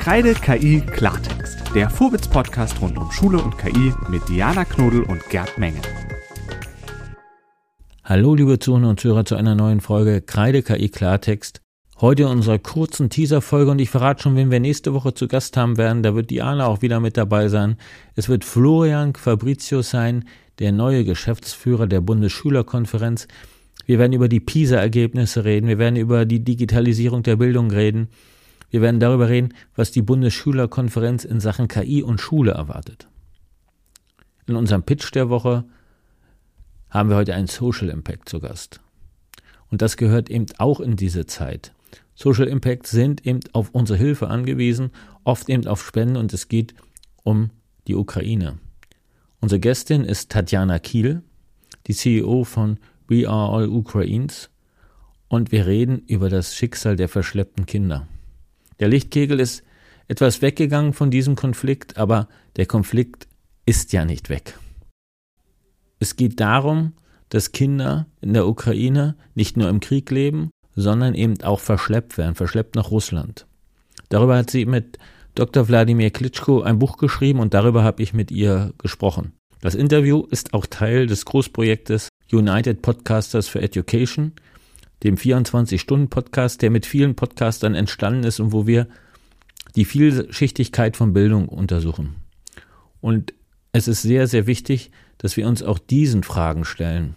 Kreide KI Klartext, der Vorwitz-Podcast rund um Schule und KI mit Diana Knodel und Gerd Menge. Hallo liebe Zuhörer und Zuhörer zu einer neuen Folge Kreide KI Klartext. Heute in unserer kurzen Teaser-Folge und ich verrate schon, wen wir nächste Woche zu Gast haben werden. Da wird Diana auch wieder mit dabei sein. Es wird Florian Fabricius sein, der neue Geschäftsführer der Bundesschülerkonferenz. Wir werden über die PISA-Ergebnisse reden. Wir werden über die Digitalisierung der Bildung reden. Wir werden darüber reden, was die Bundesschülerkonferenz in Sachen KI und Schule erwartet. In unserem Pitch der Woche haben wir heute einen Social Impact zu Gast. Und das gehört eben auch in diese Zeit. Social Impact sind eben auf unsere Hilfe angewiesen, oft eben auf Spenden und es geht um die Ukraine. Unsere Gästin ist Tatjana Kiel, die CEO von We Are All Ukraines und wir reden über das Schicksal der verschleppten Kinder. Der Lichtkegel ist etwas weggegangen von diesem Konflikt, aber der Konflikt ist ja nicht weg. Es geht darum, dass Kinder in der Ukraine nicht nur im Krieg leben, sondern eben auch verschleppt werden, verschleppt nach Russland. Darüber hat sie mit Dr. Wladimir Klitschko ein Buch geschrieben und darüber habe ich mit ihr gesprochen. Das Interview ist auch Teil des Großprojektes United Podcasters for Education, dem 24-Stunden-Podcast, der mit vielen Podcastern entstanden ist und wo wir die Vielschichtigkeit von Bildung untersuchen. Und es ist sehr, sehr wichtig, dass wir uns auch diesen Fragen stellen.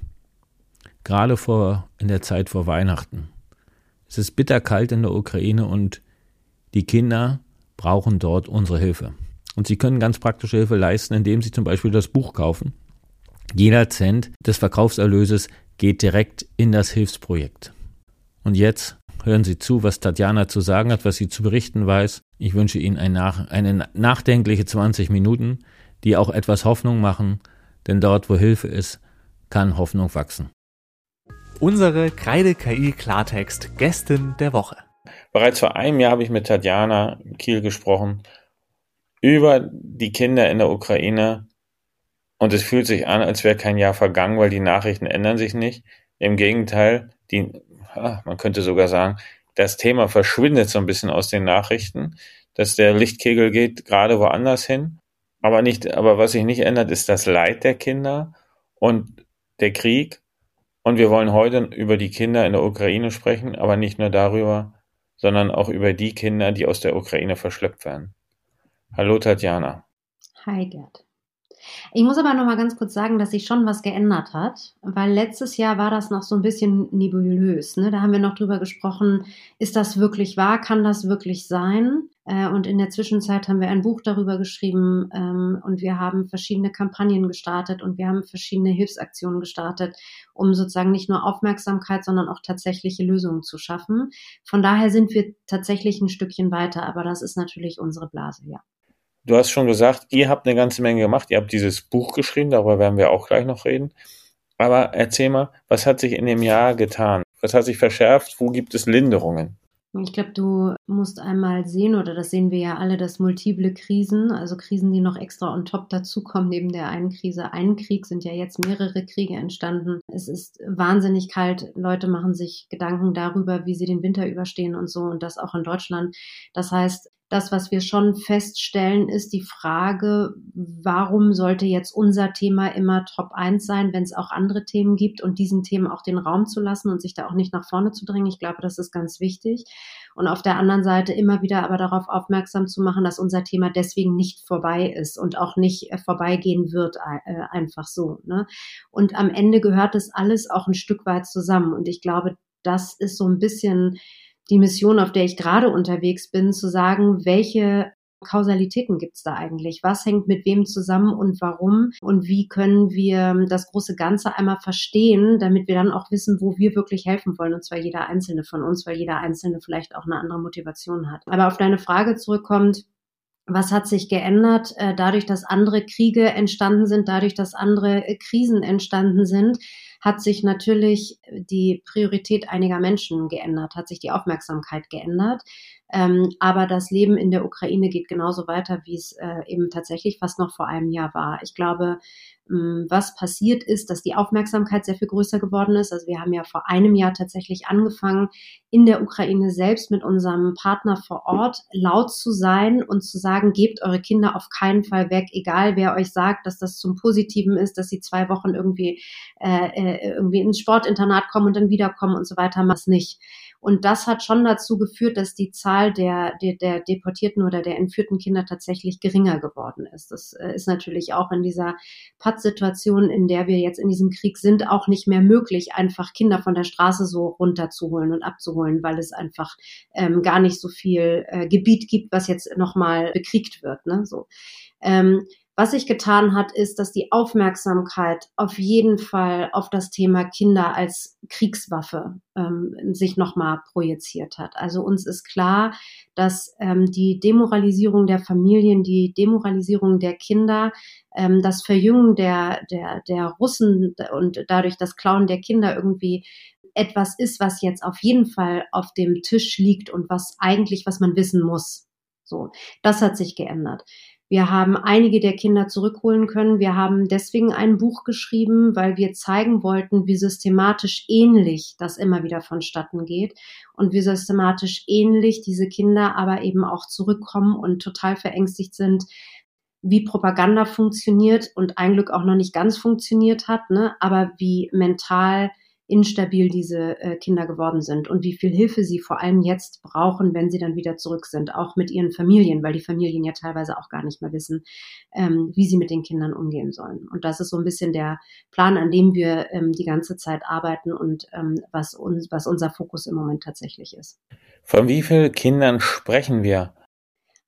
Gerade vor, in der Zeit vor Weihnachten. Es ist bitterkalt in der Ukraine und die Kinder brauchen dort unsere Hilfe. Und sie können ganz praktische Hilfe leisten, indem sie zum Beispiel das Buch kaufen. Jeder Cent des Verkaufserlöses geht direkt in das Hilfsprojekt. Und jetzt hören Sie zu, was Tatjana zu sagen hat, was sie zu berichten weiß. Ich wünsche Ihnen ein nach, eine nachdenkliche 20 Minuten, die auch etwas Hoffnung machen, denn dort, wo Hilfe ist, kann Hoffnung wachsen. Unsere Kreide KI Klartext Gästin der Woche. Bereits vor einem Jahr habe ich mit Tatjana Kiel gesprochen über die Kinder in der Ukraine und es fühlt sich an, als wäre kein Jahr vergangen, weil die Nachrichten ändern sich nicht. Im Gegenteil, die, man könnte sogar sagen, das Thema verschwindet so ein bisschen aus den Nachrichten, dass der Lichtkegel geht gerade woanders hin. Aber nicht, aber was sich nicht ändert, ist das Leid der Kinder und der Krieg. Und wir wollen heute über die Kinder in der Ukraine sprechen, aber nicht nur darüber, sondern auch über die Kinder, die aus der Ukraine verschleppt werden. Hallo Tatjana. Hi Gerd. Ich muss aber noch mal ganz kurz sagen, dass sich schon was geändert hat, weil letztes Jahr war das noch so ein bisschen nebulös. Ne? Da haben wir noch drüber gesprochen, ist das wirklich wahr, kann das wirklich sein? Äh, und in der Zwischenzeit haben wir ein Buch darüber geschrieben ähm, und wir haben verschiedene Kampagnen gestartet und wir haben verschiedene Hilfsaktionen gestartet, um sozusagen nicht nur Aufmerksamkeit, sondern auch tatsächliche Lösungen zu schaffen. Von daher sind wir tatsächlich ein Stückchen weiter, aber das ist natürlich unsere Blase, ja. Du hast schon gesagt, ihr habt eine ganze Menge gemacht. Ihr habt dieses Buch geschrieben, darüber werden wir auch gleich noch reden. Aber erzähl mal, was hat sich in dem Jahr getan? Was hat sich verschärft? Wo gibt es Linderungen? Ich glaube, du musst einmal sehen, oder das sehen wir ja alle, dass multiple Krisen, also Krisen, die noch extra on top dazukommen, neben der einen Krise, einen Krieg, sind ja jetzt mehrere Kriege entstanden. Es ist wahnsinnig kalt. Leute machen sich Gedanken darüber, wie sie den Winter überstehen und so, und das auch in Deutschland. Das heißt, das, was wir schon feststellen, ist die Frage, warum sollte jetzt unser Thema immer Top 1 sein, wenn es auch andere Themen gibt und diesen Themen auch den Raum zu lassen und sich da auch nicht nach vorne zu drängen. Ich glaube, das ist ganz wichtig. Und auf der anderen Seite immer wieder aber darauf aufmerksam zu machen, dass unser Thema deswegen nicht vorbei ist und auch nicht äh, vorbeigehen wird, äh, einfach so. Ne? Und am Ende gehört das alles auch ein Stück weit zusammen. Und ich glaube, das ist so ein bisschen die Mission, auf der ich gerade unterwegs bin, zu sagen, welche Kausalitäten gibt es da eigentlich? Was hängt mit wem zusammen und warum? Und wie können wir das große Ganze einmal verstehen, damit wir dann auch wissen, wo wir wirklich helfen wollen, und zwar jeder einzelne von uns, weil jeder einzelne vielleicht auch eine andere Motivation hat. Aber auf deine Frage zurückkommt, was hat sich geändert äh, dadurch, dass andere Kriege entstanden sind, dadurch, dass andere äh, Krisen entstanden sind, hat sich natürlich die Priorität einiger Menschen geändert, hat sich die Aufmerksamkeit geändert. Ähm, aber das Leben in der Ukraine geht genauso weiter, wie es äh, eben tatsächlich fast noch vor einem Jahr war. Ich glaube, ähm, was passiert ist, dass die Aufmerksamkeit sehr viel größer geworden ist. Also wir haben ja vor einem Jahr tatsächlich angefangen, in der Ukraine selbst mit unserem Partner vor Ort laut zu sein und zu sagen, gebt eure Kinder auf keinen Fall weg, egal wer euch sagt, dass das zum Positiven ist, dass sie zwei Wochen irgendwie, äh, äh irgendwie ins Sportinternat kommen und dann wiederkommen und so weiter, macht nicht. Und das hat schon dazu geführt, dass die Zahl der, der, der deportierten oder der entführten Kinder tatsächlich geringer geworden ist. Das äh, ist natürlich auch in dieser Pattsituation, in der wir jetzt in diesem Krieg sind, auch nicht mehr möglich, einfach Kinder von der Straße so runterzuholen und abzuholen, weil es einfach ähm, gar nicht so viel äh, Gebiet gibt, was jetzt nochmal bekriegt wird. Ne? So. Ähm, was sich getan hat, ist, dass die Aufmerksamkeit auf jeden Fall auf das Thema Kinder als Kriegswaffe ähm, sich nochmal projiziert hat. Also uns ist klar, dass ähm, die Demoralisierung der Familien, die Demoralisierung der Kinder, ähm, das Verjüngen der, der, der Russen und dadurch das Klauen der Kinder irgendwie etwas ist, was jetzt auf jeden Fall auf dem Tisch liegt und was eigentlich, was man wissen muss. So, das hat sich geändert. Wir haben einige der Kinder zurückholen können. Wir haben deswegen ein Buch geschrieben, weil wir zeigen wollten, wie systematisch ähnlich das immer wieder vonstatten geht und wie systematisch ähnlich diese Kinder aber eben auch zurückkommen und total verängstigt sind, wie Propaganda funktioniert und ein Glück auch noch nicht ganz funktioniert hat, ne? aber wie mental instabil diese äh, Kinder geworden sind und wie viel Hilfe sie vor allem jetzt brauchen, wenn sie dann wieder zurück sind, auch mit ihren Familien, weil die Familien ja teilweise auch gar nicht mehr wissen, ähm, wie sie mit den Kindern umgehen sollen. Und das ist so ein bisschen der Plan, an dem wir ähm, die ganze Zeit arbeiten und ähm, was, uns, was unser Fokus im Moment tatsächlich ist. Von wie vielen Kindern sprechen wir?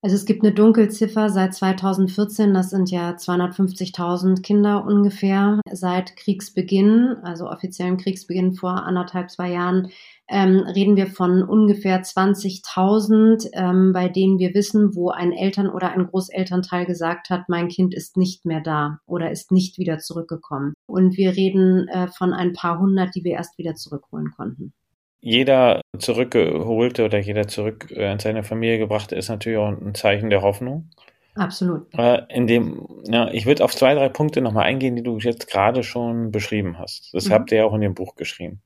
Also es gibt eine Dunkelziffer seit 2014, das sind ja 250.000 Kinder ungefähr seit Kriegsbeginn, also offiziellen Kriegsbeginn vor anderthalb, zwei Jahren, ähm, reden wir von ungefähr 20.000, ähm, bei denen wir wissen, wo ein Eltern- oder ein Großelternteil gesagt hat, mein Kind ist nicht mehr da oder ist nicht wieder zurückgekommen. Und wir reden äh, von ein paar hundert, die wir erst wieder zurückholen konnten jeder zurückgeholte oder jeder zurück äh, in seine Familie gebrachte ist natürlich auch ein Zeichen der Hoffnung. Absolut. Äh, in dem, ja, ich würde auf zwei, drei Punkte nochmal eingehen, die du jetzt gerade schon beschrieben hast. Das mhm. habt ihr ja auch in dem Buch geschrieben.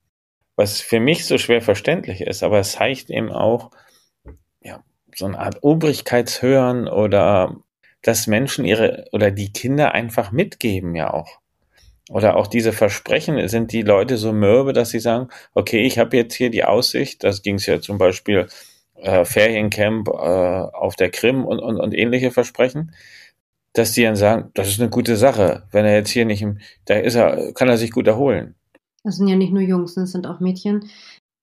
Was für mich so schwer verständlich ist, aber es zeigt eben auch, ja, so eine Art Obrigkeitshören oder dass Menschen ihre oder die Kinder einfach mitgeben ja auch oder auch diese Versprechen, sind die Leute so mürbe, dass sie sagen, okay, ich habe jetzt hier die Aussicht, das ging es ja zum Beispiel äh, Feriencamp äh, auf der Krim und, und, und ähnliche Versprechen, dass die dann sagen, das ist eine gute Sache, wenn er jetzt hier nicht, im, da ist er, kann er sich gut erholen. Das sind ja nicht nur Jungs, das sind auch Mädchen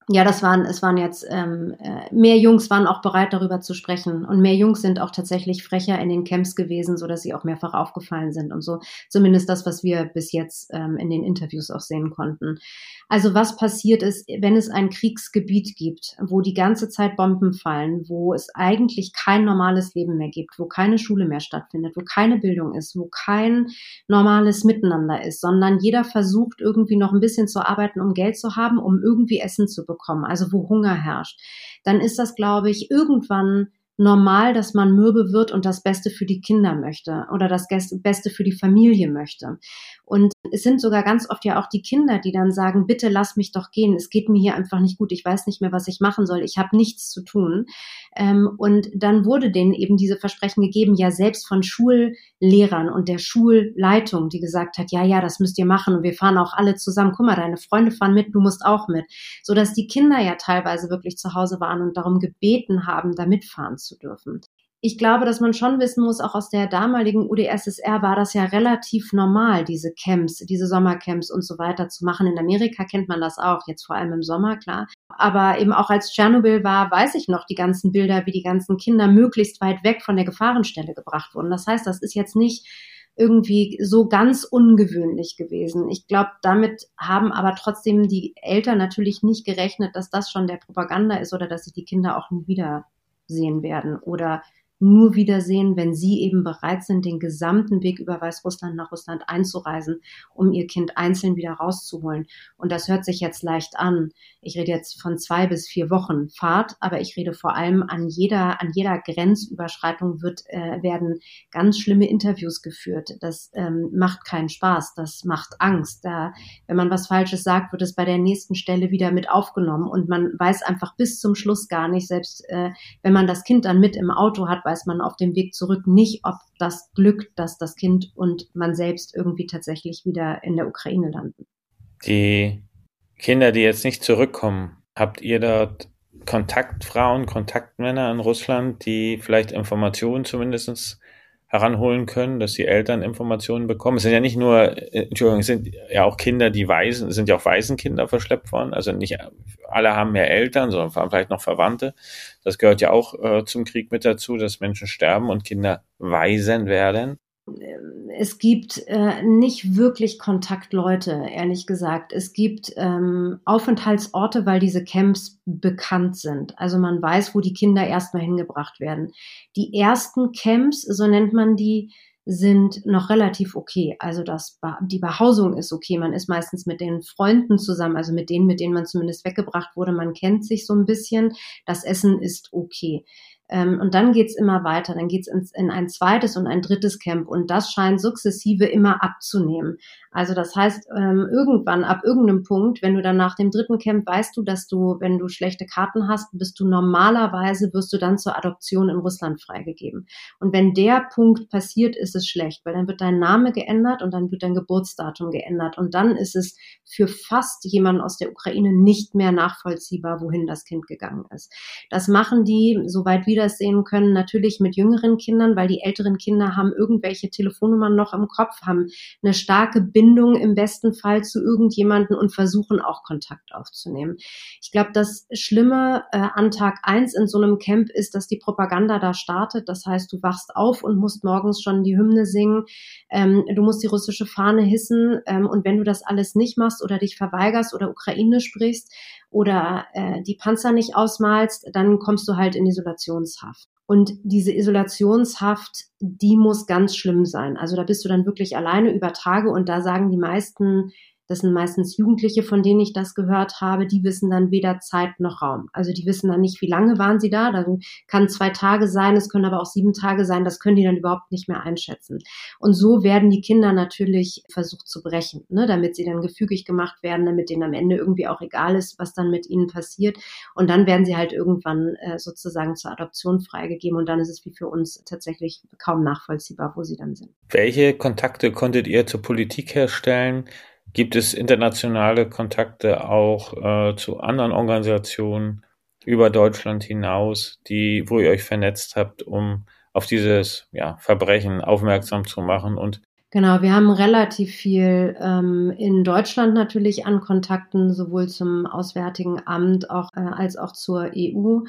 ja, das waren, es waren jetzt ähm, äh, mehr Jungs waren auch bereit, darüber zu sprechen. Und mehr Jungs sind auch tatsächlich frecher in den Camps gewesen, so dass sie auch mehrfach aufgefallen sind und so. Zumindest das, was wir bis jetzt ähm, in den Interviews auch sehen konnten. Also was passiert ist, wenn es ein Kriegsgebiet gibt, wo die ganze Zeit Bomben fallen, wo es eigentlich kein normales Leben mehr gibt, wo keine Schule mehr stattfindet, wo keine Bildung ist, wo kein normales Miteinander ist, sondern jeder versucht irgendwie noch ein bisschen zu arbeiten, um Geld zu haben, um irgendwie Essen zu bekommen, also wo Hunger herrscht, dann ist das, glaube ich, irgendwann normal, dass man mürbe wird und das Beste für die Kinder möchte oder das Beste für die Familie möchte. Und es sind sogar ganz oft ja auch die Kinder, die dann sagen, bitte lass mich doch gehen, es geht mir hier einfach nicht gut, ich weiß nicht mehr, was ich machen soll, ich habe nichts zu tun. Ähm, und dann wurde denen eben diese Versprechen gegeben, ja selbst von Schullehrern und der Schulleitung, die gesagt hat, ja, ja, das müsst ihr machen und wir fahren auch alle zusammen. Guck mal, deine Freunde fahren mit, du musst auch mit. So dass die Kinder ja teilweise wirklich zu Hause waren und darum gebeten haben, da mitfahren zu dürfen ich glaube, dass man schon wissen muss, auch aus der damaligen UdSSR war das ja relativ normal, diese Camps, diese Sommercamps und so weiter zu machen. In Amerika kennt man das auch, jetzt vor allem im Sommer, klar. Aber eben auch als Tschernobyl war, weiß ich noch die ganzen Bilder, wie die ganzen Kinder möglichst weit weg von der Gefahrenstelle gebracht wurden. Das heißt, das ist jetzt nicht irgendwie so ganz ungewöhnlich gewesen. Ich glaube, damit haben aber trotzdem die Eltern natürlich nicht gerechnet, dass das schon der Propaganda ist oder dass sich die Kinder auch nie wieder sehen werden. Oder nur wiedersehen, wenn sie eben bereit sind, den gesamten Weg über Weißrussland nach Russland einzureisen, um ihr Kind einzeln wieder rauszuholen. Und das hört sich jetzt leicht an. Ich rede jetzt von zwei bis vier Wochen Fahrt, aber ich rede vor allem an jeder, an jeder Grenzüberschreitung wird, äh, werden ganz schlimme Interviews geführt. Das ähm, macht keinen Spaß. Das macht Angst. Da, wenn man was Falsches sagt, wird es bei der nächsten Stelle wieder mit aufgenommen und man weiß einfach bis zum Schluss gar nicht, selbst äh, wenn man das Kind dann mit im Auto hat, weiß man auf dem Weg zurück nicht, ob das glückt, dass das Kind und man selbst irgendwie tatsächlich wieder in der Ukraine landen. Die Kinder, die jetzt nicht zurückkommen, habt ihr dort Kontaktfrauen, Kontaktmänner in Russland, die vielleicht Informationen zumindest heranholen können, dass die Eltern Informationen bekommen. Es sind ja nicht nur, äh, Entschuldigung, es sind ja auch Kinder, die Waisen, es sind ja auch Waisenkinder verschleppt worden. Also nicht alle haben mehr Eltern, sondern vielleicht noch Verwandte. Das gehört ja auch äh, zum Krieg mit dazu, dass Menschen sterben und Kinder Waisen werden es gibt äh, nicht wirklich Kontaktleute, ehrlich gesagt. Es gibt ähm, Aufenthaltsorte, weil diese Camps bekannt sind. Also man weiß, wo die Kinder erstmal hingebracht werden. Die ersten Camps, so nennt man die, sind noch relativ okay. Also das, die Behausung ist okay. Man ist meistens mit den Freunden zusammen, also mit denen, mit denen man zumindest weggebracht wurde. Man kennt sich so ein bisschen. Das Essen ist okay. Ähm, und dann geht's immer weiter, dann geht's ins, in ein zweites und ein drittes Camp und das scheint sukzessive immer abzunehmen. Also das heißt, ähm, irgendwann, ab irgendeinem Punkt, wenn du dann nach dem dritten Camp weißt du, dass du, wenn du schlechte Karten hast, bist du normalerweise, wirst du dann zur Adoption in Russland freigegeben. Und wenn der Punkt passiert, ist es schlecht, weil dann wird dein Name geändert und dann wird dein Geburtsdatum geändert. Und dann ist es für fast jemanden aus der Ukraine nicht mehr nachvollziehbar, wohin das Kind gegangen ist. Das machen die, soweit wir das sehen können, natürlich mit jüngeren Kindern, weil die älteren Kinder haben irgendwelche Telefonnummern noch im Kopf, haben eine starke Bindung im besten Fall zu irgendjemanden und versuchen auch Kontakt aufzunehmen. Ich glaube, das Schlimme äh, an Tag eins in so einem Camp ist, dass die Propaganda da startet. Das heißt, du wachst auf und musst morgens schon die Hymne singen. Ähm, du musst die russische Fahne hissen. Ähm, und wenn du das alles nicht machst oder dich verweigerst oder Ukraine sprichst oder äh, die Panzer nicht ausmalst, dann kommst du halt in Isolationshaft. Und diese Isolationshaft, die muss ganz schlimm sein. Also da bist du dann wirklich alleine über Tage und da sagen die meisten das sind meistens Jugendliche, von denen ich das gehört habe, die wissen dann weder Zeit noch Raum. Also die wissen dann nicht, wie lange waren sie da. Dann kann zwei Tage sein, es können aber auch sieben Tage sein, das können die dann überhaupt nicht mehr einschätzen. Und so werden die Kinder natürlich versucht zu brechen, ne, damit sie dann gefügig gemacht werden, damit denen am Ende irgendwie auch egal ist, was dann mit ihnen passiert. Und dann werden sie halt irgendwann äh, sozusagen zur Adoption freigegeben und dann ist es wie für uns tatsächlich kaum nachvollziehbar, wo sie dann sind. Welche Kontakte konntet ihr zur Politik herstellen? Gibt es internationale Kontakte auch äh, zu anderen Organisationen über Deutschland hinaus, die, wo ihr euch vernetzt habt, um auf dieses ja, Verbrechen aufmerksam zu machen? Und Genau, wir haben relativ viel ähm, in Deutschland natürlich an Kontakten, sowohl zum Auswärtigen Amt auch, äh, als auch zur EU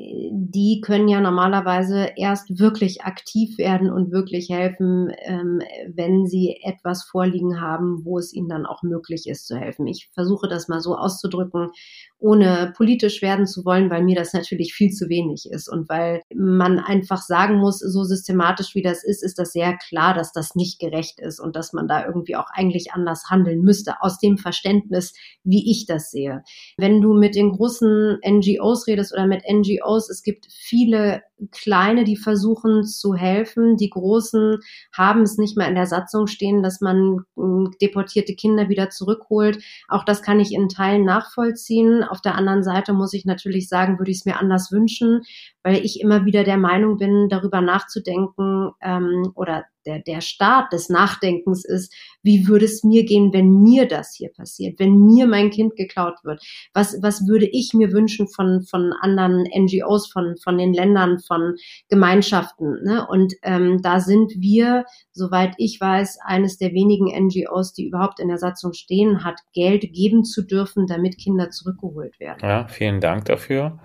die können ja normalerweise erst wirklich aktiv werden und wirklich helfen, ähm, wenn sie etwas vorliegen haben, wo es ihnen dann auch möglich ist zu helfen. Ich versuche das mal so auszudrücken, ohne politisch werden zu wollen, weil mir das natürlich viel zu wenig ist und weil man einfach sagen muss, so systematisch wie das ist, ist das sehr klar, dass das nicht gerecht ist und dass man da irgendwie auch eigentlich anders handeln müsste, aus dem Verständnis, wie ich das sehe. Wenn du mit den großen NGOs redest oder mit NGOs, aus. Es gibt viele kleine, die versuchen zu helfen. Die großen haben es nicht mehr in der Satzung stehen, dass man hm, deportierte Kinder wieder zurückholt. Auch das kann ich in Teilen nachvollziehen. Auf der anderen Seite muss ich natürlich sagen, würde ich es mir anders wünschen, weil ich immer wieder der Meinung bin, darüber nachzudenken ähm, oder der, der Start des Nachdenkens ist, wie würde es mir gehen, wenn mir das hier passiert, wenn mir mein Kind geklaut wird? Was, was würde ich mir wünschen von, von anderen NGOs, von, von den Ländern, von Gemeinschaften? Ne? Und ähm, da sind wir, soweit ich weiß, eines der wenigen NGOs, die überhaupt in der Satzung stehen hat, Geld geben zu dürfen, damit Kinder zurückgeholt werden. Ja, vielen Dank dafür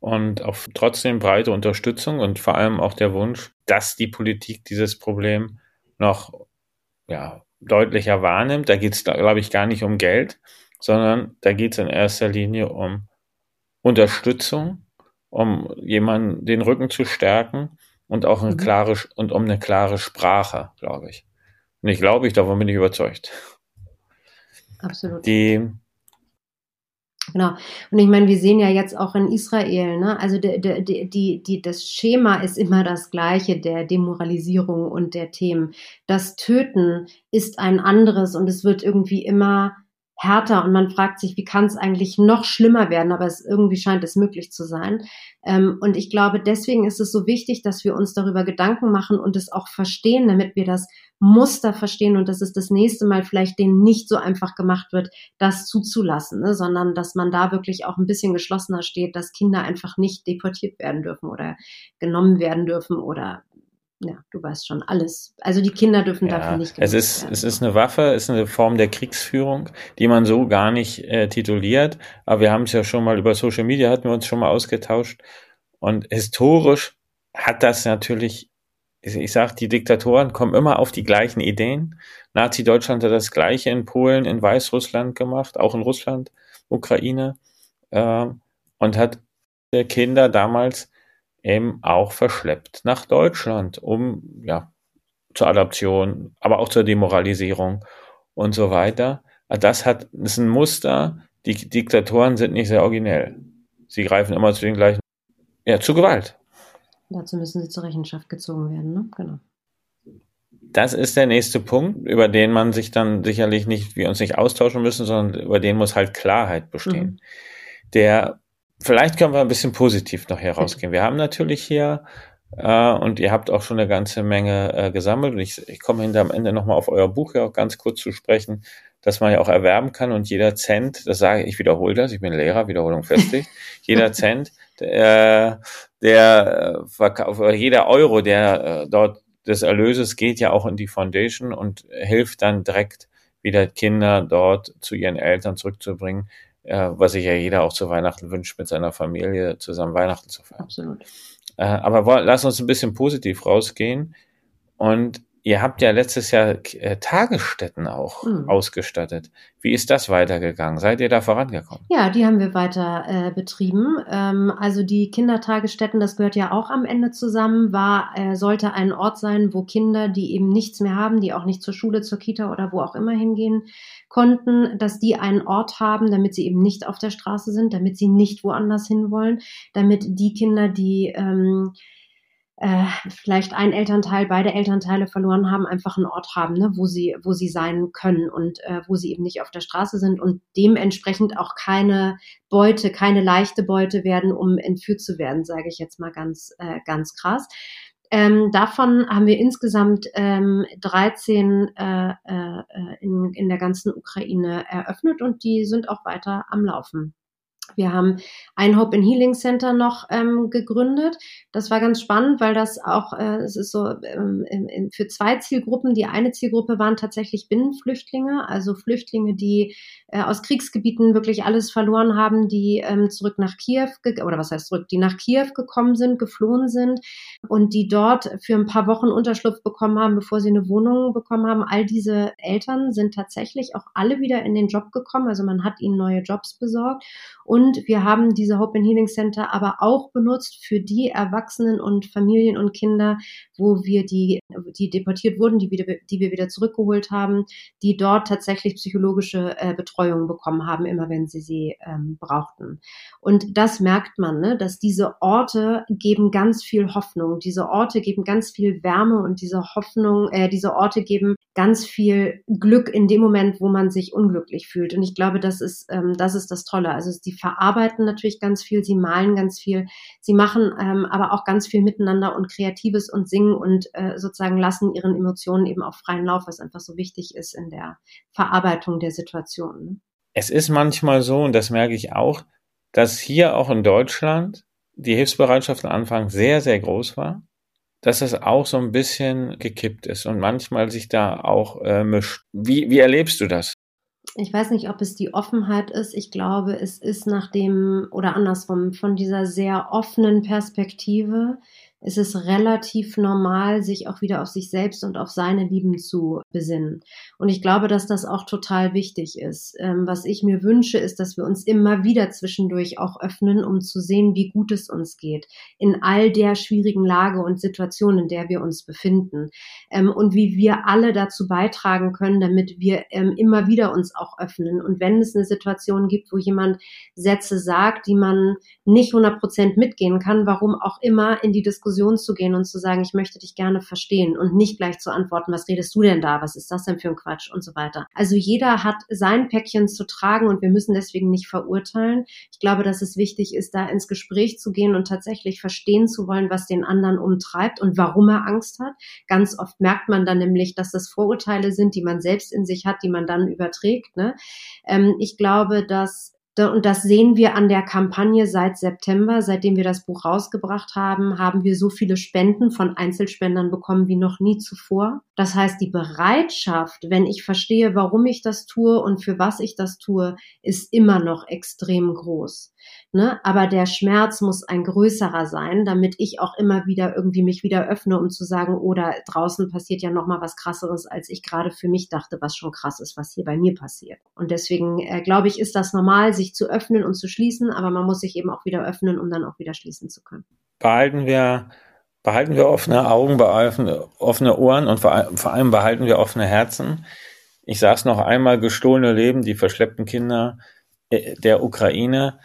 und auch trotzdem breite Unterstützung und vor allem auch der Wunsch, dass die Politik dieses Problem noch ja, deutlicher wahrnimmt. Da geht es, glaube ich, gar nicht um Geld, sondern da geht es in erster Linie um Unterstützung, um jemanden den Rücken zu stärken, und auch eine Mhm. klare und um eine klare Sprache, glaube ich. Nicht glaube ich, davon bin ich überzeugt. Absolut. Die, Genau. Und ich meine, wir sehen ja jetzt auch in Israel, ne? Also der, die, die, die, das Schema ist immer das gleiche der Demoralisierung und der Themen. Das Töten ist ein anderes und es wird irgendwie immer härter und man fragt sich, wie kann es eigentlich noch schlimmer werden, aber es irgendwie scheint es möglich zu sein. Ähm, und ich glaube, deswegen ist es so wichtig, dass wir uns darüber Gedanken machen und es auch verstehen, damit wir das Muster verstehen und dass es das nächste Mal vielleicht denen nicht so einfach gemacht wird, das zuzulassen, ne? sondern dass man da wirklich auch ein bisschen geschlossener steht, dass Kinder einfach nicht deportiert werden dürfen oder genommen werden dürfen oder ja, du weißt schon alles. Also die Kinder dürfen ja, dafür nicht es ist, werden. es ist eine Waffe, es ist eine Form der Kriegsführung, die man so gar nicht äh, tituliert. Aber wir haben es ja schon mal über Social Media, hatten wir uns schon mal ausgetauscht. Und historisch hat das natürlich, ich, ich sag, die Diktatoren kommen immer auf die gleichen Ideen. Nazi-Deutschland hat das Gleiche in Polen, in Weißrussland gemacht, auch in Russland, Ukraine, äh, und hat der Kinder damals eben auch verschleppt nach Deutschland, um ja zur Adaption, aber auch zur Demoralisierung und so weiter. Das hat das ist ein Muster. Die Diktatoren sind nicht sehr originell. Sie greifen immer zu den gleichen, ja, zu Gewalt. Dazu müssen sie zur Rechenschaft gezogen werden, ne? Genau. Das ist der nächste Punkt, über den man sich dann sicherlich nicht, wir uns nicht austauschen müssen, sondern über den muss halt Klarheit bestehen. Mhm. Der, vielleicht können wir ein bisschen positiv noch herausgehen. Wir haben natürlich hier, äh, und ihr habt auch schon eine ganze Menge äh, gesammelt, und ich, ich komme hinter am Ende nochmal auf euer Buch ja auch ganz kurz zu sprechen, dass man ja auch erwerben kann. Und jeder Cent, das sage ich, ich wiederhole das, ich bin Lehrer, Wiederholung festigt, jeder Cent, der, der Verkauf, jeder Euro, der äh, dort des Erlöses geht ja auch in die Foundation und hilft dann direkt wieder Kinder dort zu ihren Eltern zurückzubringen, äh, was sich ja jeder auch zu Weihnachten wünscht, mit seiner Familie zusammen Weihnachten zu feiern. Absolut. Äh, aber lass uns ein bisschen positiv rausgehen. Und ihr habt ja letztes Jahr äh, Tagesstätten auch Mhm. ausgestattet. Wie ist das weitergegangen? Seid ihr da vorangekommen? Ja, die haben wir weiter äh, betrieben. Ähm, also die Kindertagesstätten, das gehört ja auch am Ende zusammen, war, äh, sollte ein Ort sein, wo Kinder, die eben nichts mehr haben, die auch nicht zur Schule, zur Kita oder wo auch immer hingehen konnten, dass die einen Ort haben, damit sie eben nicht auf der Straße sind, damit sie nicht woanders hinwollen, damit die Kinder, die ähm, äh, vielleicht ein Elternteil, beide Elternteile verloren haben, einfach einen Ort haben, ne, wo sie, wo sie sein können und äh, wo sie eben nicht auf der Straße sind und dementsprechend auch keine Beute, keine leichte Beute werden, um entführt zu werden, sage ich jetzt mal ganz, äh, ganz krass. Ähm, davon haben wir insgesamt ähm, 13 äh, äh, in, in der ganzen Ukraine eröffnet und die sind auch weiter am Laufen. Wir haben ein Hope and Healing Center noch ähm, gegründet. Das war ganz spannend, weil das auch, äh, ist so ähm, in, in, für zwei Zielgruppen. Die eine Zielgruppe waren tatsächlich Binnenflüchtlinge, also Flüchtlinge, die äh, aus Kriegsgebieten wirklich alles verloren haben, die ähm, zurück nach Kiew, oder was heißt zurück, die nach Kiew gekommen sind, geflohen sind und die dort für ein paar Wochen Unterschlupf bekommen haben, bevor sie eine Wohnung bekommen haben. All diese Eltern sind tatsächlich auch alle wieder in den Job gekommen. Also man hat ihnen neue Jobs besorgt. Und wir haben diese Hope and Healing Center aber auch benutzt für die Erwachsenen und Familien und Kinder, wo wir die, die deportiert wurden, die, wieder, die wir wieder zurückgeholt haben, die dort tatsächlich psychologische äh, Betreuung bekommen haben, immer wenn sie sie ähm, brauchten. Und das merkt man, ne, dass diese Orte geben ganz viel Hoffnung. Diese Orte geben ganz viel Wärme und diese Hoffnung, äh, diese Orte geben ganz viel Glück in dem Moment, wo man sich unglücklich fühlt. Und ich glaube, das ist, ähm, das ist das Tolle. Also die verarbeiten natürlich ganz viel, sie malen ganz viel, sie machen ähm, aber auch ganz viel miteinander und Kreatives und singen und äh, sozusagen lassen ihren Emotionen eben auch freien Lauf, was einfach so wichtig ist in der Verarbeitung der Situation. Ne? Es ist manchmal so, und das merke ich auch, dass hier auch in Deutschland die Hilfsbereitschaft am Anfang sehr, sehr groß war, dass es auch so ein bisschen gekippt ist und manchmal sich da auch äh, mischt. Wie, wie erlebst du das? Ich weiß nicht, ob es die Offenheit ist. Ich glaube, es ist nach dem oder andersrum von dieser sehr offenen Perspektive ist es relativ normal, sich auch wieder auf sich selbst und auf seine Lieben zu besinnen. Und ich glaube, dass das auch total wichtig ist. Ähm, was ich mir wünsche, ist, dass wir uns immer wieder zwischendurch auch öffnen, um zu sehen, wie gut es uns geht in all der schwierigen Lage und Situation, in der wir uns befinden. Ähm, und wie wir alle dazu beitragen können, damit wir ähm, immer wieder uns auch öffnen. Und wenn es eine Situation gibt, wo jemand Sätze sagt, die man nicht 100 Prozent mitgehen kann, warum auch immer in die Diskussion zu gehen und zu sagen, ich möchte dich gerne verstehen und nicht gleich zu antworten, was redest du denn da? Was ist das denn für ein Quatsch und so weiter. Also jeder hat sein Päckchen zu tragen und wir müssen deswegen nicht verurteilen. Ich glaube, dass es wichtig ist, da ins Gespräch zu gehen und tatsächlich verstehen zu wollen, was den anderen umtreibt und warum er Angst hat. Ganz oft merkt man dann nämlich, dass das Vorurteile sind, die man selbst in sich hat, die man dann überträgt. Ne? Ähm, ich glaube, dass und das sehen wir an der Kampagne seit September. Seitdem wir das Buch rausgebracht haben, haben wir so viele Spenden von Einzelspendern bekommen wie noch nie zuvor. Das heißt, die Bereitschaft, wenn ich verstehe, warum ich das tue und für was ich das tue, ist immer noch extrem groß. Ne? Aber der Schmerz muss ein größerer sein, damit ich auch immer wieder irgendwie mich wieder öffne, um zu sagen, oder oh, draußen passiert ja noch mal was krasseres, als ich gerade für mich dachte, was schon krass ist, was hier bei mir passiert. Und deswegen äh, glaube ich, ist das normal, sich zu öffnen und zu schließen, aber man muss sich eben auch wieder öffnen, um dann auch wieder schließen zu können. Behalten wir behalten wir offene Augen, offene Ohren und vor, vor allem behalten wir offene Herzen. Ich sage es noch einmal, gestohlene Leben, die verschleppten Kinder äh, der Ukraine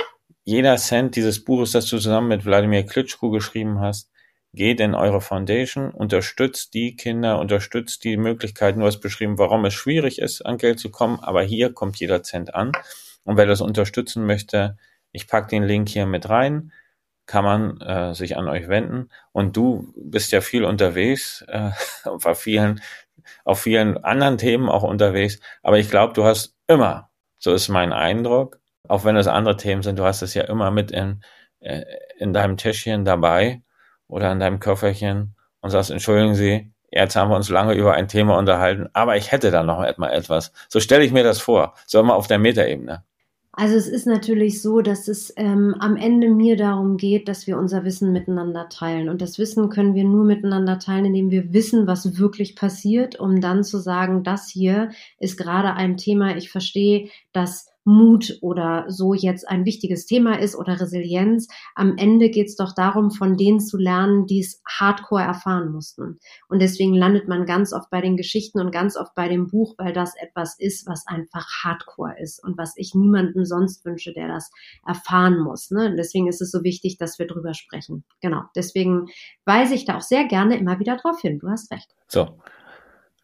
jeder Cent dieses Buches, das du zusammen mit Wladimir Klitschko geschrieben hast, geht in eure Foundation, unterstützt die Kinder, unterstützt die Möglichkeiten. Du hast beschrieben, warum es schwierig ist, an Geld zu kommen, aber hier kommt jeder Cent an. Und wer das unterstützen möchte, ich pack den Link hier mit rein, kann man äh, sich an euch wenden. Und du bist ja viel unterwegs, äh, auf vielen, auf vielen anderen Themen auch unterwegs. Aber ich glaube, du hast immer, so ist mein Eindruck, auch wenn es andere Themen sind, du hast es ja immer mit in, äh, in deinem Täschchen dabei oder in deinem Köfferchen und sagst, entschuldigen Sie, jetzt haben wir uns lange über ein Thema unterhalten, aber ich hätte da noch mal etwas. So stelle ich mir das vor, so immer auf der Metaebene. Also es ist natürlich so, dass es ähm, am Ende mir darum geht, dass wir unser Wissen miteinander teilen. Und das Wissen können wir nur miteinander teilen, indem wir wissen, was wirklich passiert, um dann zu sagen, das hier ist gerade ein Thema. Ich verstehe, dass Mut oder so jetzt ein wichtiges Thema ist oder Resilienz. Am Ende geht es doch darum, von denen zu lernen, die es hardcore erfahren mussten. Und deswegen landet man ganz oft bei den Geschichten und ganz oft bei dem Buch, weil das etwas ist, was einfach hardcore ist und was ich niemandem sonst wünsche, der das erfahren muss. Ne? Und deswegen ist es so wichtig, dass wir drüber sprechen. Genau. Deswegen weise ich da auch sehr gerne immer wieder drauf hin. Du hast recht. So.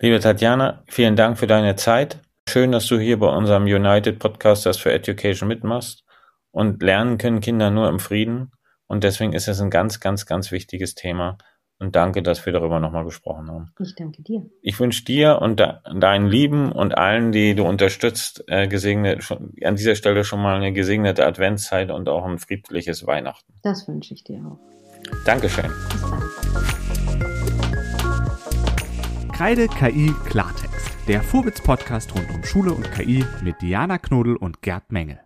Liebe Tatjana, vielen Dank für deine Zeit. Schön, dass du hier bei unserem United Podcasters for Education mitmachst. Und lernen können Kinder nur im Frieden. Und deswegen ist es ein ganz, ganz, ganz wichtiges Thema. Und danke, dass wir darüber nochmal gesprochen haben. Ich danke dir. Ich wünsche dir und deinen Lieben und allen, die du unterstützt, äh, gesegnet, schon, an dieser Stelle schon mal eine gesegnete Adventszeit und auch ein friedliches Weihnachten. Das wünsche ich dir auch. Dankeschön. Bis dann. Kreide KI Klartext der Vorwitz-Podcast rund um Schule und KI mit Diana Knodel und Gerd Mengel.